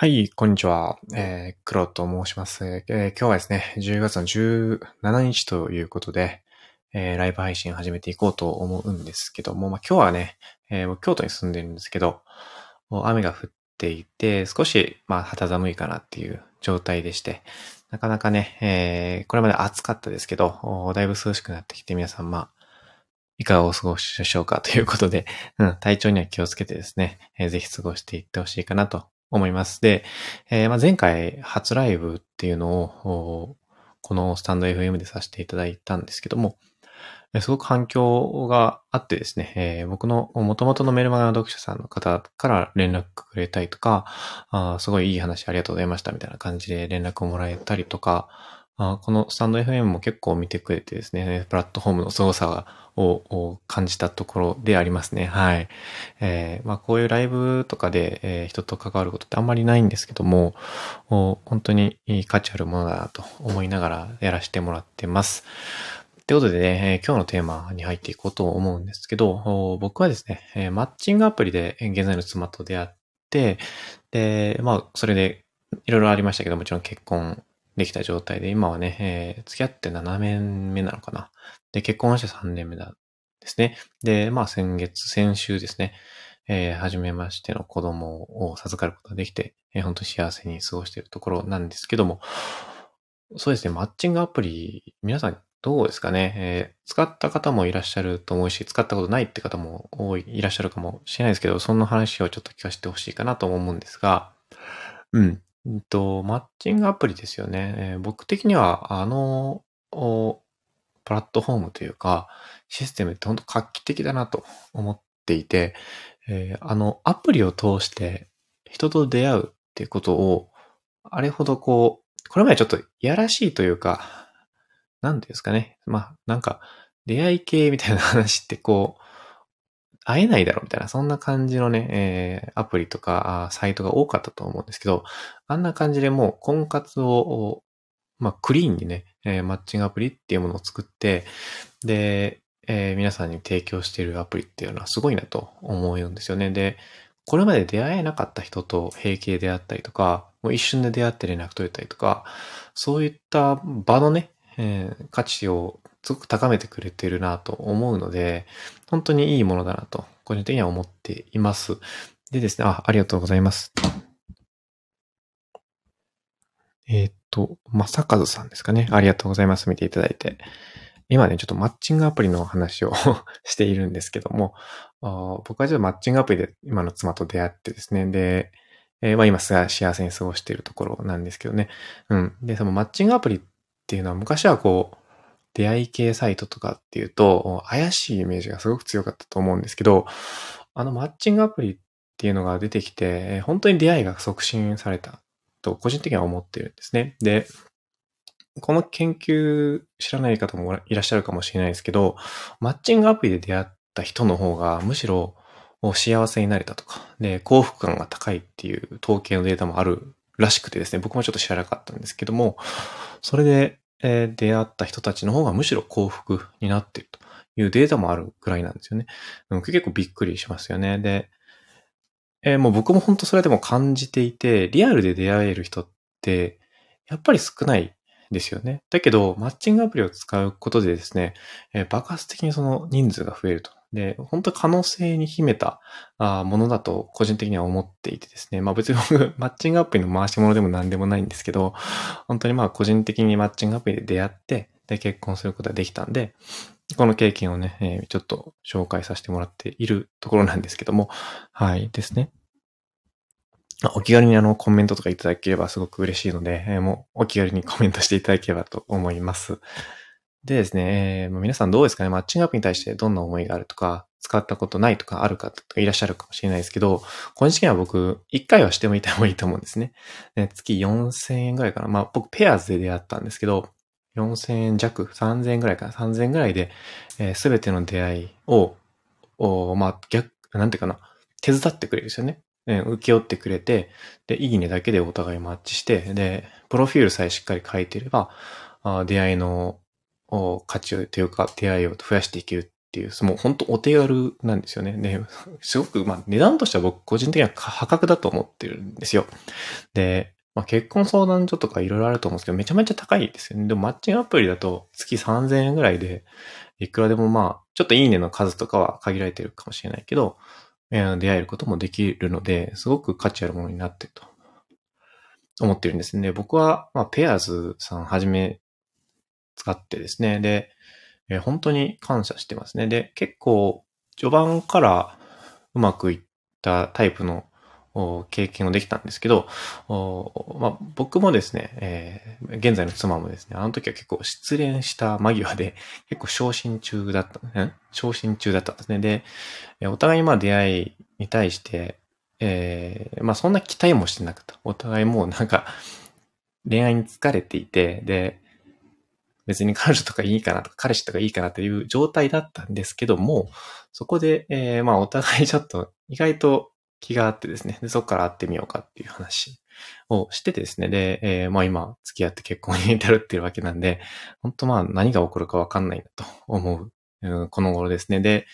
はい、こんにちは。えー、黒と申します。えー今日はですね、10月の17日ということで、えーライブ配信始めていこうと思うんですけども、まあ、今日はね、えー僕京都に住んでるんですけど、もう雨が降っていて、少し、まあ、肌寒いかなっていう状態でして、なかなかね、えーこれまで暑かったですけど、だいぶ涼しくなってきて、皆さん、まあ、いかがお過ごしでしょうかということで、うん、体調には気をつけてですね、えーぜひ過ごしていってほしいかなと思います。で、えーまあ、前回初ライブっていうのを、このスタンド FM でさせていただいたんですけども、すごく反響があってですね、えー僕の元々のメルマガの読者さんの方から連絡くれたりとか、あすごいいい話ありがとうございましたみたいな感じで連絡をもらえたりとか、あこのスタンド FM も結構見てくれてですね、プラットフォームの凄さを感じたところでありますね。はい。えーまあこういうライブとかで、えー人と関わることってあんまりないんですけども、本当に価値あるものだなと思いながらやらせてもらってます。ということでね、今日のテーマに入っていこうと思うんですけど、僕はですね、マッチングアプリで現在の妻と出会って、で、まあ、それでいろいろありましたけど、もちろん結婚できた状態で、今はね、えー付き合って7年目なのかな。で、結婚して3年目だですね。で、まあ先月、先週ですね、えー、初めましての子供を授かることができて、えー本当に幸せに過ごしているところなんですけども、そうですね、マッチングアプリ、皆さんどうですかね、えー使った方もいらっしゃると思うし、使ったことないって方も多い、いらっしゃるかもしれないですけど、そんな話をちょっと聞かせてほしいかなと思うんですが、うん。うんと、マッチングアプリですよね。えー僕的には、あの、プラットフォームというか、システムって本当画期的だなと思っていて、えーあの、アプリを通して人と出会うっていうことを、あれほどこう、これまでちょっといやらしいというか、なんていうんですかね。まあ、なんか、出会い系みたいな話ってこう、会えないだろうみたいな、そんな感じのね、えーアプリとかサイトが多かったと思うんですけど、あんな感じでもう婚活を、まあ、クリーンにね、えーマッチングアプリっていうものを作って、で、えー皆さんに提供しているアプリっていうのはすごいなと思うんですよね。で、これまで出会えなかった人と平気で出会ったりとか、もう一瞬で出会って連絡取れたりとか、そういった場のね、えー価値をすごく高めてくれてるなと思うので、本当にいいものだなと、個人的には思っています。でですね、あ、ありがとうございます。えーっと、まさかずさんですかね。ありがとうございます。見ていただいて。今ね、ちょっとマッチングアプリの話を しているんですけども、僕はちょっとマッチングアプリで今の妻と出会ってですね、で、えーまあ今すが幸せに過ごしているところなんですけどね。うん。で、そのマッチングアプリっていうのは昔はこう、出会い系サイトとかっていうと、怪しいイメージがすごく強かったと思うんですけど、あのマッチングアプリっていうのが出てきて、本当に出会いが促進されたと個人的には思ってるんですね。で、この研究知らない方もいらっしゃるかもしれないですけど、マッチングアプリで出会った人の方がむしろ幸せになれたとか、で、幸福感が高いっていう統計のデータもあるらしくてですね、僕もちょっと知らなかったんですけども、それで、え出会った人たちの方がむしろ幸福になっているというデータもあるくらいなんですよね。結構びっくりしますよね。で、えーもう僕も本当それでも感じていて、リアルで出会える人って、やっぱり少ないですよね。だけど、マッチングアプリを使うことでですね、えー爆発的にその人数が増えると。で、本当可能性に秘めたものだと個人的には思っていてですね。まあ別に僕、マッチングアプリの回し物でも何でもないんですけど、本当にまあ個人的にマッチングアプリで出会って、で結婚することができたんで、この経験をね、えーちょっと紹介させてもらっているところなんですけども、はいですね。お気軽にあのコメントとかいただければすごく嬉しいので、えーもうお気軽にコメントしていただければと思います。でですね、えー皆さんどうですかね？マッチングアプリに対してどんな思いがあるとか、使ったことないとかある方といらっしゃるかもしれないですけど、個人的には僕、1回はしてみた方がいいと思うんですね。ね月4000円ぐらいかな。まあ僕ペアーズで出会ったんですけど、4000円弱、3000円ぐらいかな。3000円ぐらいで、す、べ、ての出会いを、おまあ逆、なんていうかな、手伝ってくれるんですよね。ね請け負ってくれて、で、いいねだけでお互いマッチして、で、プロフィールさえしっかり書いてれば、あ出会いの価値というか、出会いを増やしていけるっていう、もう本当お手軽なんですよね。で、すごく、まあ値段としては僕個人的には破格だと思ってるんですよ。で、まあ、結婚相談所とかいろいろあると思うんですけど、めちゃめちゃ高いですよね。でもマッチングアプリだと月3000円ぐらいで、いくらでもまあ、ちょっといいねの数とかは限られてるかもしれないけど、出会えることもできるので、すごく価値あるものになってると思ってるんですね。僕は、まあ、ペアーズさんはじめ使ってですね。で、えー、本当に感謝してますね。で、結構、序盤からうまくいったタイプの経験をできたんですけど、まあ、僕もですね、えー、現在の妻もですね、あの時は結構失恋した間際で結構昇進中だったんです、ね、昇進中だったんですね。で、お互いまあ出会いに対して、えー、まあそんな期待もしてなくた。お互いもうなんか恋愛に疲れていて、で、別に彼女とかいいかなとか、彼氏とかいいかなという状態だったんですけども、そこで、えー、まあお互い ちょっと意外と気があってですね、でそこから会ってみようかっていう話をしててですね、で、えー、まあ今付き合って結婚に至るっていうわけなんで、本当まあ何が起こるかわかんないなと思う、うん、この頃ですね。で、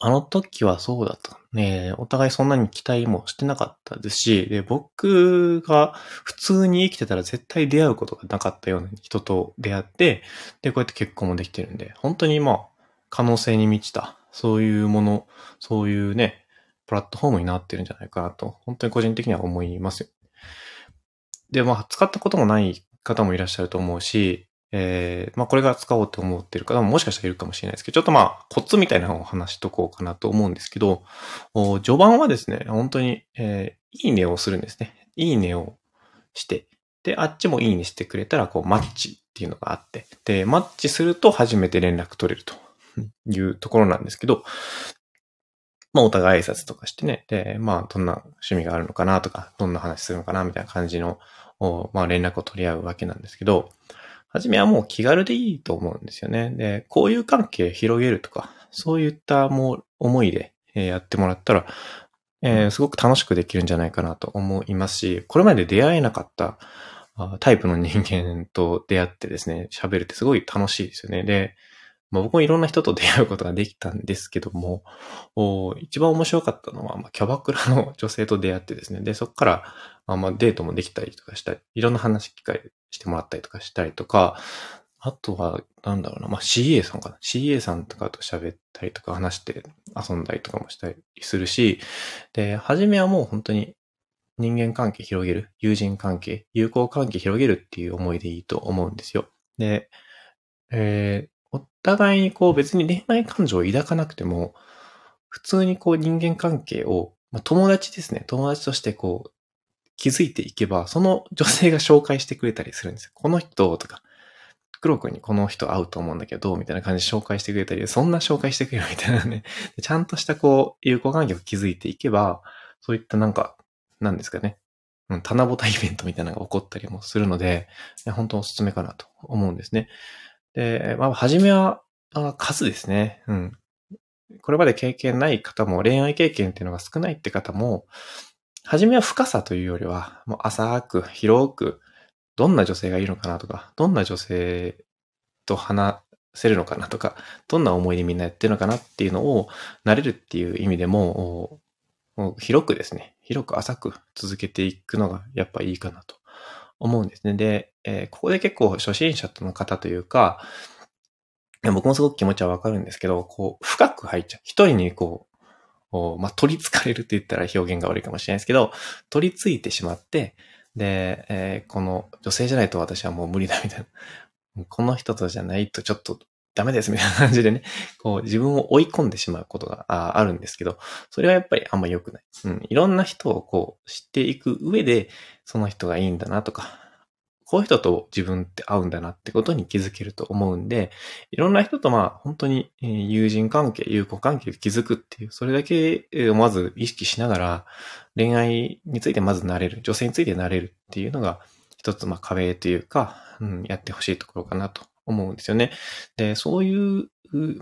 あの時はそうだった。ね、お互いそんなに期待もしてなかったですし、で、僕が普通に生きてたら絶対出会うことがなかったような人と出会って、で、こうやって結婚もできてるんで、本当にまあ、可能性に満ちた、そういうもの、そういうね、プラットフォームになってるんじゃないかなと、本当に個人的には思いますよ。で、まあ、使ったこともない方もいらっしゃると思うし、えー、まあこれから使おうと思ってる方ももしかしたらいるかもしれないですけど、ちょっとまあコツみたいなのを話しとこうかなと思うんですけど、序盤はですね、本当に、えー、いいねをするんですね。いいねをして、で、あっちもいいねしてくれたら、こう、マッチっていうのがあって、で、マッチすると初めて連絡取れるというところなんですけど、まあ、お互い挨拶とかしてね、で、まあ、どんな趣味があるのかなとか、どんな話するのかなみたいな感じの、まあ、連絡を取り合うわけなんですけど、はじめはもう気軽でいいと思うんですよね。で、交友関係広げるとか、そういったもう思いでやってもらったら、えー、すごく楽しくできるんじゃないかなと思いますし、これまで出会えなかったタイプの人間と出会ってですね、喋るってすごい楽しいですよね。で、まあ、僕もいろんな人と出会うことができたんですけども、一番面白かったのは、まあ、キャバクラの女性と出会ってですね、で、そこから、あ、デートもできたりとかしたり、いろんな話機会してもらったりとかしたりとか、あとは、なんだろうな、まあ、CA さんかな。CA さんとかと喋ったりとか話して遊んだりとかもしたりするし、で、初めはもう本当に人間関係広げる、友人関係、友好関係広げるっていう思いでいいと思うんですよ。で、えー、互いにこう別に恋愛感情を抱かなくても、普通にこう人間関係を、まあ、友達ですね。友達としてこう気づいていけば、その女性が紹介してくれたりするんですよ。この人とか、黒くんにこの人会うと思うんだけど、みたいな感じで紹介してくれたり、そんな紹介してくれるみたいなね。ちゃんとしたこう、友好関係を築いていけば、そういったなんか、なんですかね。うん、棚ぼたイベントみたいなのが起こったりもするので、本当おすすめかなと思うんですね。で、まあ、初めは、あ数ですね。うん。これまで経験ない方も、恋愛経験っていうのが少ないって方も、初めは深さというよりは、もう浅く、広く、どんな女性がいるのかなとか、どんな女性と話せるのかなとか、どんな思いでみんなやってるのかなっていうのを、慣れるっていう意味でも、もう広くですね、広く浅く続けていくのがやっぱいいかなと思うんですね。で、えー、ここで結構初心者の方というか、僕もすごく気持ちはわかるんですけど、こう、深く入っちゃう。一人にこう、まあ、取り憑かれるって言ったら表現が悪いかもしれないですけど、取り付いてしまって、で、えー、この女性じゃないと私はもう無理だみたいな。この人とじゃないとちょっとダメですみたいな感じでね、こう自分を追い込んでしまうことがあるんですけど、それはやっぱりあんま良くない。うん。いろんな人をこう知っていく上で、その人がいいんだなとか、こういう人と自分って合うんだなってことに気づけると思うんで、いろんな人とまあ本当に友人関係、友好関係を築くっていう、それだけをまず意識しながら、恋愛についてまず慣れる、女性について慣れるっていうのが、一つまあ壁というか、うん、やってほしいところかなと思うんですよね。で、そういう、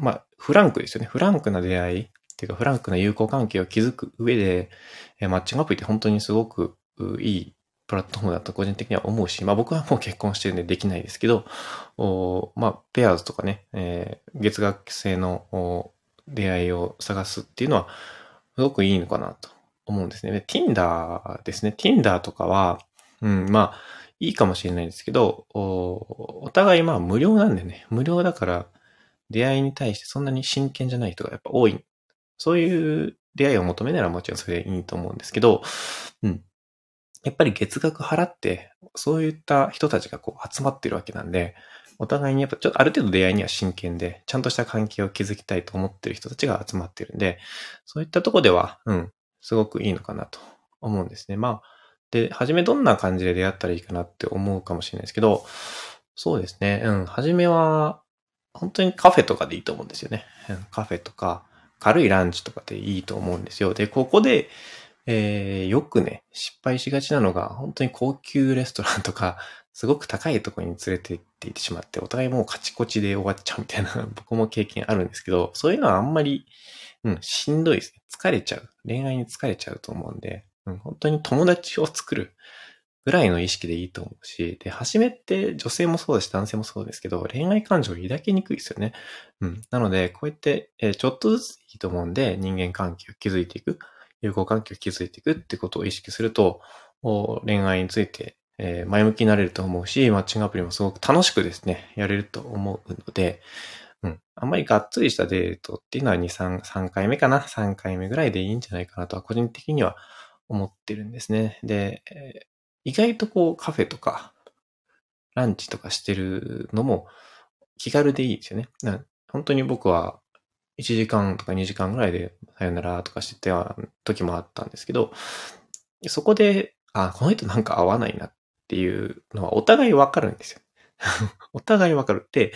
まあ、フランクですよね。フランクな出会いっていうか、フランクな友好関係を築く上で、マッチングアプリって本当にすごくいいプラットフォームだと個人的には思うし、まあ僕はもう結婚してるんでできないですけど、おまあ、ペアーズとかね、えー、月額制の出会いを探すっていうのは、すごくいいのかなと思うんですね。で、Tinder ですね。Tinder とかは、うん、まあ、いいかもしれないですけど、おお互いまあ無料なんでね、無料だから出会いに対してそんなに真剣じゃない人がやっぱ多い。そういう出会いを求めならもちろんそれでいいと思うんですけど、うん。やっぱり月額払って、そういった人たちがこう集まってるわけなんで、お互いにやっぱちょっとある程度出会いには真剣で、ちゃんとした関係を築きたいと思ってる人たちが集まってるんで、そういったとこでは、うん、すごくいいのかなと思うんですね。まあ、で、はじめどんな感じで出会ったらいいかなって思うかもしれないですけど、そうですね。うん。はじめは、本当にカフェとかでいいと思うんですよね。うん、カフェとか、軽いランチとかでいいと思うんですよ。で、ここで、えー、よくね、失敗しがちなのが、本当に高級レストランとか、すごく高いところに連れて行っていってしまって、お互いもうカチコチで終わっちゃうみたいな、僕も経験あるんですけど、そういうのはあんまり、うん、しんどいですね。疲れちゃう。恋愛に疲れちゃうと思うんで、うん、本当に友達を作るぐらいの意識でいいと思うし、で、初めって女性もそうだし男性もそうですけど、恋愛感情を抱きにくいですよね。うん。なので、こうやって、えー、ちょっとずついいと思うんで、人間関係を築いていく、友好関係を築いていくってことを意識すると、恋愛についてえー、前向きになれると思うし、マッチングアプリもすごく楽しくですね、やれると思うので、うん。あんまりがっつりしたデートっていうのは2、3、3回目かな ?3 回目ぐらいでいいんじゃないかなとは個人的には思ってるんですね。で、意外とこうカフェとか、ランチとかしてるのも気軽でいいですよね。本当に僕は1時間とか2時間ぐらいでさよならとかしてた時もあったんですけど、そこで、あ、この人なんか合わないなっていうのはお互いわかるんですよ。お互いわかる。で、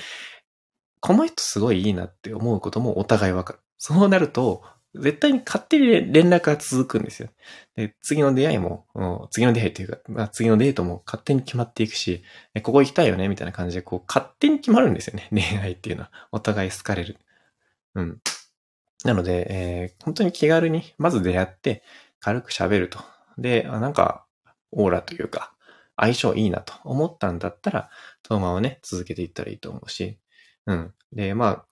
この人すごいいいなって思うこともお互いわかる。そうなると、絶対に勝手に連絡が続くんですよ。で、次の出会いも、次の出会いっていうか、まあ、次のデートも勝手に決まっていくし、ここ行きたいよねみたいな感じで、こう、勝手に決まるんですよね。恋愛っていうのは。お互い好かれる。うん。なので、えー、本当に気軽に、まず出会って、軽く喋ると。で、あなんか、オーラというか、相性いいなと思ったんだったら、そのままね、続けていったらいいと思うし、うん。で、まあ、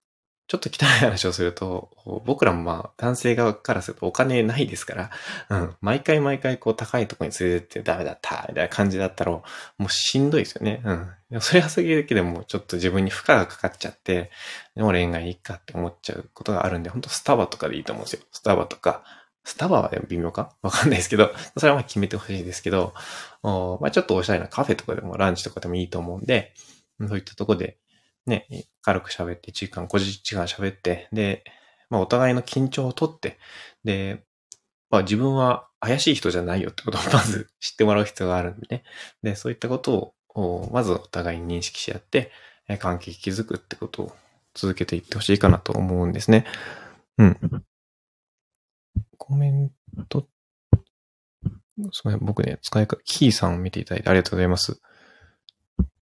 ちょっと汚い話をすると、僕らもまあ、男性側からするとお金ないですから、うん。毎回毎回こう高いとこに連れてってダメだった、みたいな感じだったら、もうしんどいですよね。うん。それはすぎるだけでもちょっと自分に負荷がかかっちゃって、でも恋愛いいかって思っちゃうことがあるんで、ほんとスタバとかでいいと思うんですよ。スタバとか、スタバは微妙か？わかんないですけど、それはまあ決めてほしいですけど、おまあちょっとおしゃれなカフェとかでもランチとかでもいいと思うんで、そういったとこでね、軽く喋って1時間、5時間喋って、で、まあお互いの緊張をとって、で、まあ自分は怪しい人じゃないよってことを まず知ってもらう必要があるんでね。で、そういったことを、まずお互いに認識し合って、関係築くってことを続けていってほしいかなと思うんですね。うん。コメント、すみません。僕ね、使い方、キーさんを見ていただいてありがとうございます。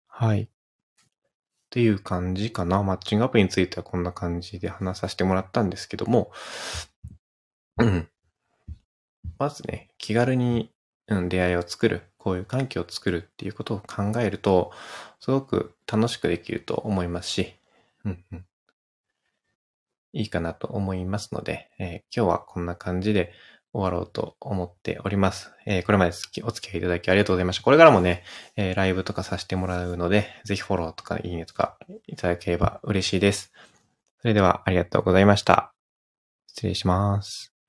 はい。っていう感じかな。マッチングアプリについてはこんな感じで話させてもらったんですけども、うん。まずね、気軽に、うん、出会いを作る、こういう環境を作るっていうことを考えると、すごく楽しくできると思いますし、うんうん。いいかなと思いますので、えー、今日はこんな感じで終わろうと思っております。えー、これまでお付き合いいただきありがとうございました。これからもね、えー、ライブとかさせてもらうので、ぜひフォローとかいいねとかいただければ嬉しいです。それではありがとうございました。失礼します。